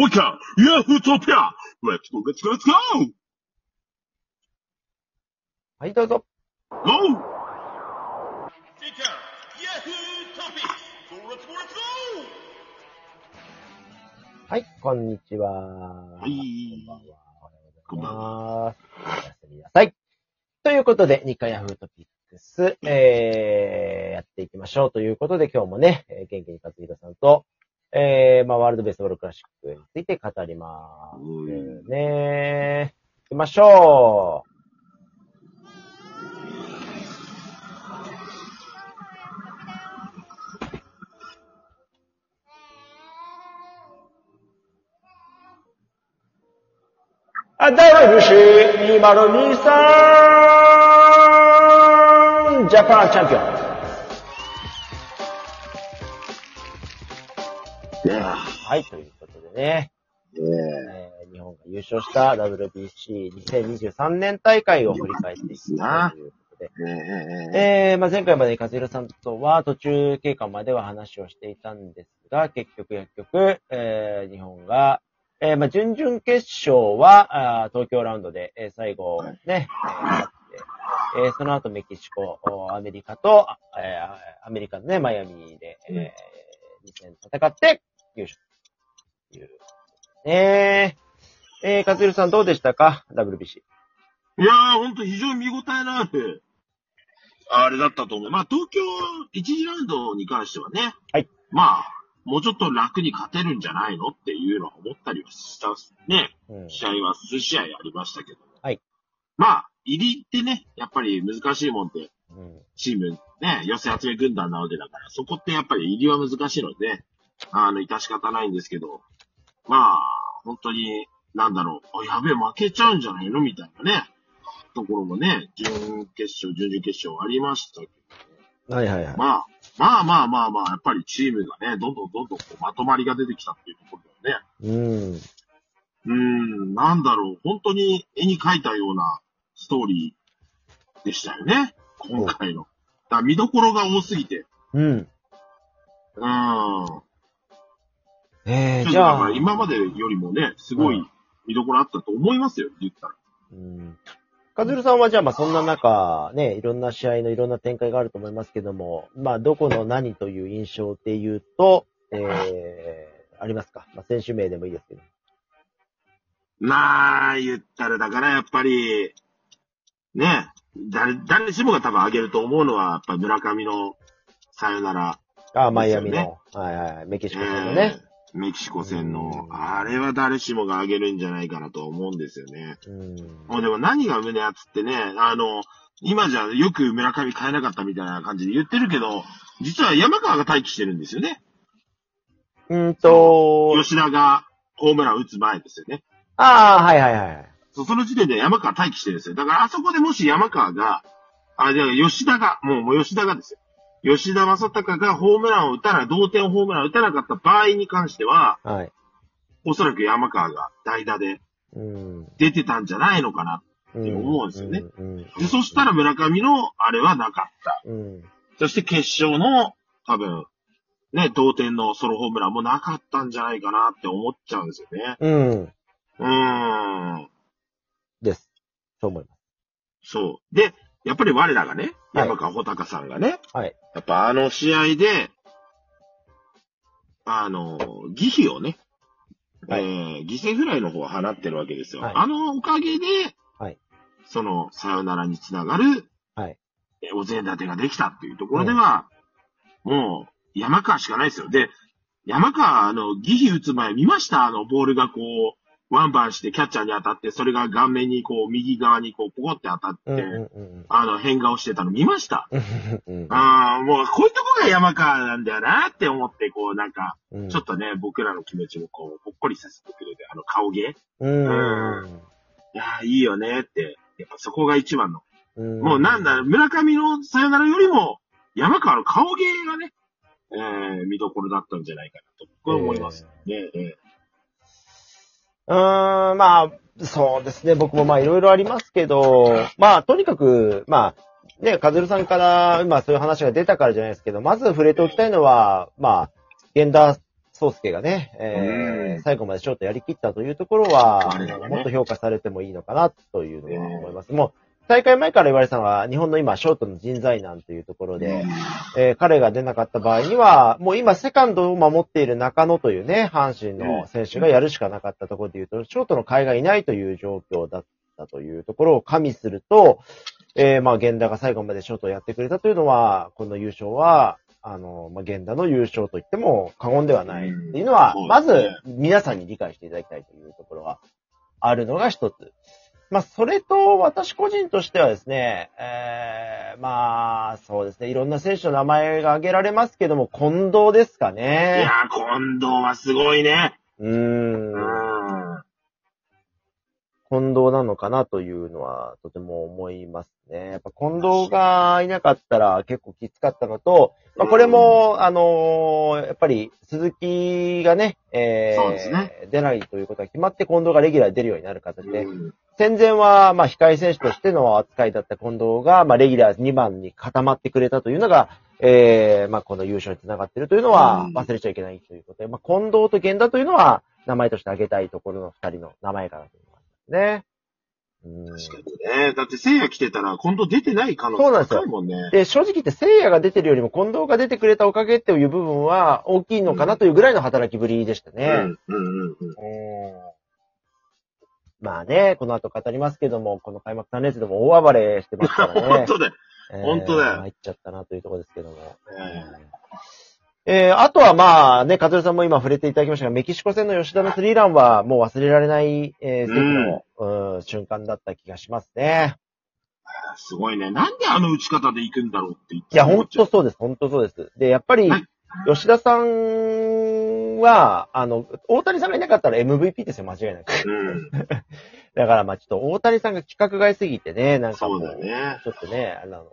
もう一回、ヤフートピア !Let's go, let's go, let's go! はい、どうぞ。はい、こんにちは。はいこんばんは。こんばんは。おやすみなさい。ということで、日課ヤフートピックス、えー、やっていきましょうということで、今日もね、えー元気に勝弘さんと、えー、まあ、ワールドベースボールクラシックについて語ります。うんね。行きましょう。あ、WBC2023 ジャパンチャンピオン。はい、ということでね、え。ー日本が優勝した WBC2023 年大会を振り返っていきたいということで、え、ねえ、えーまあ、前回まで和弘さんとは途中経過までは話をしていたんですが、結局薬局、えー日本が、えーまあ、準々決勝は、あー東京ラウンドで、えー最後ね、えー勝って、えーその後メキシコ、おアメリカと、えーアメリカのね、マイアミで、えー、2戦戦って優勝。ねえー、和弘さんどうでしたか ?WBC。いやー、ほんと非常に見応えのある、あれだったと思う。まあ、東京1次ラウンドに関してはね、はい。まあ、もうちょっと楽に勝てるんじゃないのっていうのは思ったりはしたね。うん。試合は数試合ありましたけど。はい。まあ、入りってね、やっぱり難しいもんで、うん。チーム、ね、寄せ集め軍団なわけだから、そこってやっぱり入りは難しいので、あの、致し方ないんですけど、まあ、本当に、なんだろう、あ、やべえ、負けちゃうんじゃないのみたいなね、ところもね、準決勝、準々決勝ありましたけど、はいはいはい。まあ、まあまあまあまあ、やっぱりチームがね、どんどんどんどんこうまとまりが出てきたっていうところだよね。うん。うーん、なんだろう、本当に絵に描いたようなストーリーでしたよね、今回の。だ見どころが多すぎて。うん。うーん。えー、じゃあ、今までよりもね、すごい見どころあったと思いますよ、言ったら。うん。かずるさんはじゃあ、まあそんな中、ね、いろんな試合のいろんな展開があると思いますけども、まあどこの何という印象で言うと、えー、ありますか？まあ選手名でもいいですけど。まあ、言ったら、だからやっぱり、ね、誰、誰しもが多分挙げると思うのは、やっぱ村上のさよなら。ああ、マイアミの、はいはいはい、メキシコ戦のね。えーメキシコ戦のう、んあれは誰しもが挙げるんじゃないかなと思うんですよね。うん。もうでも何が胸熱ってね、あの、今じゃよく村上変えなかったみたいな感じで言ってるけど、実は山川が待機してるんですよね。うんと、吉田がホームラン打つ前ですよね。ああ、はいはいはい。そその時点で山川待機してるんですよ。だからあそこでもし山川が、あ、じゃあ吉田が、もうもう吉田がですよ。吉田正尚がホームランを打たない、同点ホームランを打たなかった場合に関しては、はい。おそらく山川が代打でうん。出てたんじゃないのかな。うんて思うんですよね。うん。で、そしたら村上のあれはなかった。うん。そして決勝の多分、ね、同点のソロホームランもなかったんじゃないかなって思っちゃうんですよね。うん。うーん。です。そう思います。そう。で、やっぱり我らがね、はい。山川穂高さんがね、はい。やっぱあの試合で、あの、疑秘をね、はい。えー、犠牲フライの方を放ってるわけですよ。はい。あのおかげで、はい。その、さよならにつながる、はい。えお膳立てができたっていうところでは、もう、山川しかないですよ。で、山川、あの、疑秘打つ前見ました？あの、ボールがこう、ワンバンしてキャッチャーに当たって、それが顔面にこう、右側にこう、ポコって当たって、うんうんあの、変顔してたの見ましたうん。ああ、もう、こういうとこが山川なんだよなって思って、こう、なんか、うん。ちょっとね、僕らの気持ちもこう、ほっこりさせてくれて、あの、顔芸いうん。やーいいよねって、やっぱそこが一番の。うんもうなんだ、村上のさよならよりも、山川の顔芸がね、えー、見どころだったんじゃないかなと、僕は思います。ね、えうーん、まあ、そうですね。僕もまあいろいろありますけど、まあとにかく、まあ、ね、かずるさんから今そういう話が出たからじゃないですけど、まず触れておきたいのは、まあ、源田宗介がね、えーうん最後までショートやりきったというところは、もっと評価されてもいいのかなというのは思います。もう、大会前から言われてたのは、日本の今、ショートの人材難というところで、えー彼が出なかった場合には、もう今、セカンドを守っている中野というね、阪神の選手がやるしかなかったところで言うと、ショートの海がいないという状況だったというところを加味すると、えーまあ、源田が最後までショートをやってくれたというのは、この優勝は、あの、まあ、源田の優勝と言っても過言ではないっていうのは、うん。まず皆さんに理解していただきたいというところがあるのが一つ。まあ、それと、私個人としてはですね、えー、まあ、そうですね、いろんな選手の名前が挙げられますけども、近藤ですかいね。やー、近藤はすごいね。うー。うんん。近藤なのかなというのはとても思いますね。やっぱ近藤がいなかったら結構きつかったのと、まあこれも、あのーやっぱり鈴木がね、えーね出ないということが決まって近藤がレギュラーで出るようになる形で、うん戦前は、まあ、控え選手としての扱いだった近藤が、まあ、レギュラー2番に固まってくれたというのが、ええまあ、この優勝につながっているというのはうん忘れちゃいけないということで、まあ、近藤と源田というのは、名前として挙げたいところの2人の名前かなと思いますね。うん確かにね。だって、聖夜来てたら、今度出てない可能性そうなんですよ高いもんね。で、正直言って、聖夜が出てるよりも近藤が出てくれたおかげっていう部分は大きいのかなというぐらいの働きぶりでしたね。うん、うん、うん。うんまあね、この後語りますけども、この開幕3連戦でも大暴れしてますからね。本当だよ。えー本当だよ参っちゃったなというところですけども。ええーあとはまあね、カズルさんも今触れていただきましたが、メキシコ戦の吉田のスリーランはもう忘れられない、えー、席の、うん瞬間だった気がしますね。すごいね。なんであの打ち方で行くんだろうって言っていや、本当そうです、本当そうです。で、やっぱりはい、吉田さんは、あの、大谷さんがいなかったら MVP ですよ、間違いなく。うん。だからまあちょっと大谷さんが規格外すぎてね、なんかもう、そうだね。ちょっとね、あの、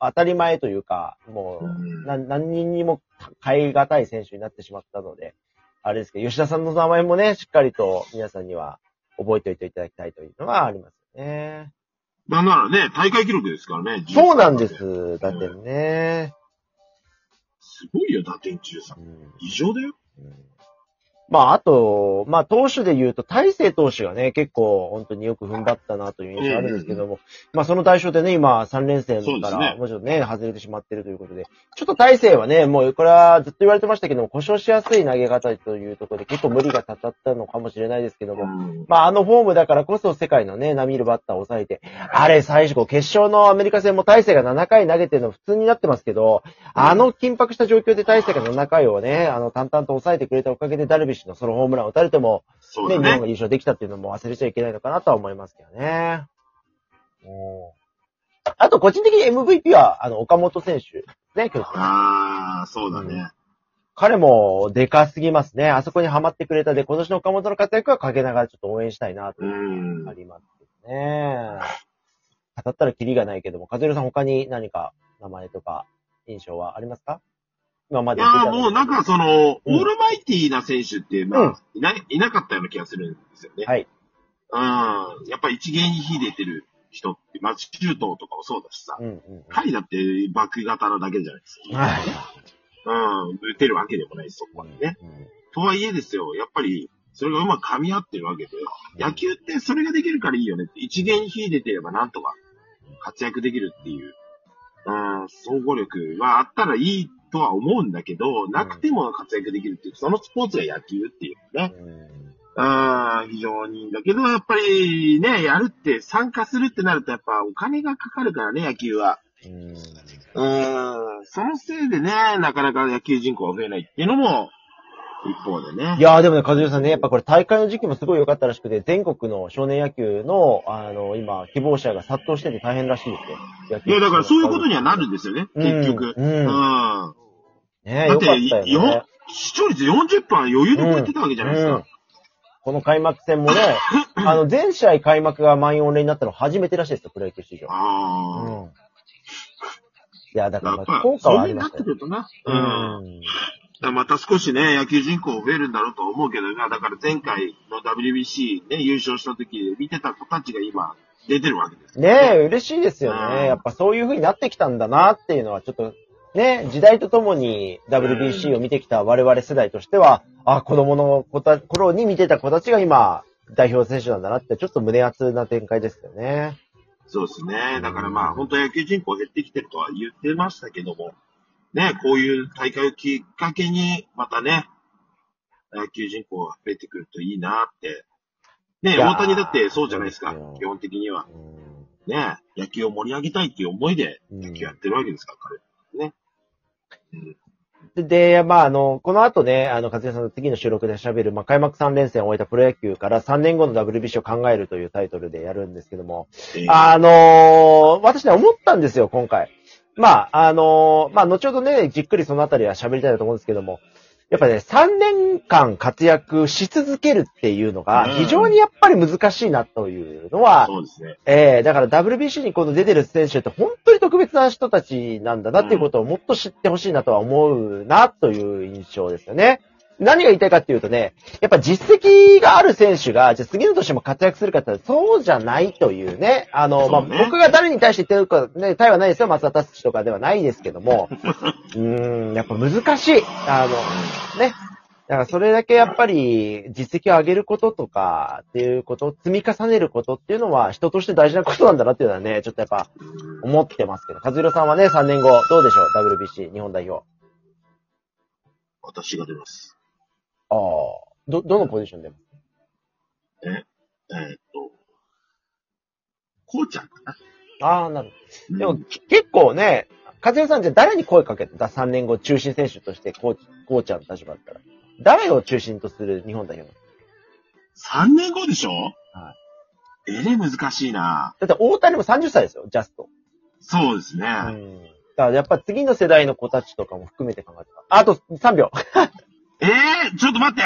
当たり前というか、もう、うんな何人にも変え難い選手になってしまったので、あれですけど、吉田さんの名前もね、しっかりと皆さんには覚えておいていただきたいというのはありますよね。なんならね、大会記録ですからね。そうなんで13す。だってね。すごいよ、打点13う。ん異常だよ。うんまあ、あと、まあ、投手で言うと、大勢投手がね、結構、本当によく踏ん張ったなという印象あるんですけども、まあ、その対象でね、今、3連戦から、もうちょっとね、外れてしまっているということで、ちょっと大勢はね、もう、これはずっと言われてましたけども、故障しやすい投げ方というところで、結構無理がたたったのかもしれないですけども、うんまあ、あのフォームだからこそ世界のね、並みいるバッターを抑えて、あれ、最初、決勝のアメリカ戦も大勢が7回投げてるの普通になってますけど、あの緊迫した状況で大勢が7回をね、あの、淡々と抑えてくれたおかげでダルビッシュのソロホームランを打たれても、ね、そうだね。日本が優勝できたっていうのも忘れちゃいけないのかなとは思いますけどね。うんあと、個人的に MVP は、あの、岡本選手。ね、今日。ああ、そうだね。彼も、でかすぎますね。あそこにはまってくれたで、今年の岡本の活躍はかけながらちょっと応援したいなとありますね。語ったらキリがないけども、和弘さん他に何か名前とか印象はありますか？今まいやで言ってたーもうなんかその、うんオールマイティーな選手って、まうんあ、いない、いなかったような気がするんですよね。はい。うん。やっぱ一芸に秀でてる人って、まあ、シュートとかもそうだしさ。うんうんうん。針だってバック型なだけじゃないですか。はい。うん。打てるわけでもないし、そこまでね。うんとはいえですよ、やっぱり、それがうまく噛み合ってるわけで、野球ってそれができるからいいよねって、一元に秀でてればなんとか活躍できるっていう、うん、総合力はあったらいいとは思うんだけど、なくても活躍できるっていう、そのスポーツが野球っていうね、うん。うん、非常にいいんだけど、やっぱりね、やるって、参加するってなるとやっぱお金がかかるからね、野球は。うん。うん、そのせいでね、なかなか野球人口が増えないっていうのも、一方でね。いやーでもね、和代さんね、やっぱこれ大会の時期もすごい良かったらしくて、全国の少年野球の、あの、今、希望者が殺到してて大変らしいですよ。野球いや、だからそういうことにはなるんですよね、結局。うん。ううんん。ねだってねよ。視聴率40%余裕で超えてたわけじゃないですうんか。この開幕戦もね、あの、全試合開幕が満員御礼になったの初めてらしいですよ、プロ野球史上。ああ。うん。いや、だから効果そうはありましたよいうなってく。るとな。ううん。また少しね、野球人口増えるんだろうとは思うけどな、だから前回の WBC ね、優勝した時見てた子たちが今出てるわけです。ねえ、嬉しいですようんね。やっぱそういう風になってきたんだなっていうのはちょっとね、時代とともに WBC を見てきた我々世代としては、あ、子供の子た頃に見てた子たちが今、代表選手なんだなって、ちょっと胸熱な展開ですよね。そうですね。だからまあ、本当野球人口減ってきてるとは言ってましたけども、ね、こういう大会をきっかけに、またね、野球人口が増えてくるといいなって。ね、大谷だってそうじゃないですか。基本的には。うんね、野球を盛り上げたいっていう思いでうん野球やってるわけですから、彼。で、でまあ、あの、この後ね、あの、和也さんの次の収録で喋る、まあ、開幕3連戦を終えたプロ野球から3年後の WBC を考えるというタイトルでやるんですけども、えーあのー私ね、思ったんですよ、今回。まあ、あのーまあ、後ほどね、じっくりそのあたりは喋りたいなと思うんですけども、やっぱね、3年間活躍し続けるっていうのが、非常にやっぱり難しいなというのは、そうですね。ええだから WBC に今度出てる選手って本当に特別な人たちなんだなっていうことをもっと知ってほしいなとは思うなという印象ですよね。何が言いたいかっていうとね、やっぱ実績がある選手が、じゃあ次の年も活躍するかってそうじゃないというね。あの、まあ、僕が誰に対して言ってるかね、対はないですよ。松田達とかではないですけども。うーん、やっぱ難しい。あの、ね。だからそれだけやっぱり実績を上げることとかっていうこと、積み重ねることっていうのは人として大事なことなんだなっていうのはね、ちょっとやっぱ思ってますけど、和弘さんはね、3年後どうでしょう ?WBC 日本代表。私が出ます。ああ。ど、どのポジションでもえーっと、こうちゃんかな？ああ、なるほど。でうん結構ね、和弘さんじゃあ誰に声かけた ?3 年後中心選手としてコーチ、コーチャーの立場だったら。誰を中心とする日本代表なの？3年後でしょ？はい。えれ難しいなだって大谷も30歳ですよ、ジャスト。そうですね。うん。だからやっぱ次の世代の子たちとかも含めて考えてた。あと3秒。えー、ちょっと待って。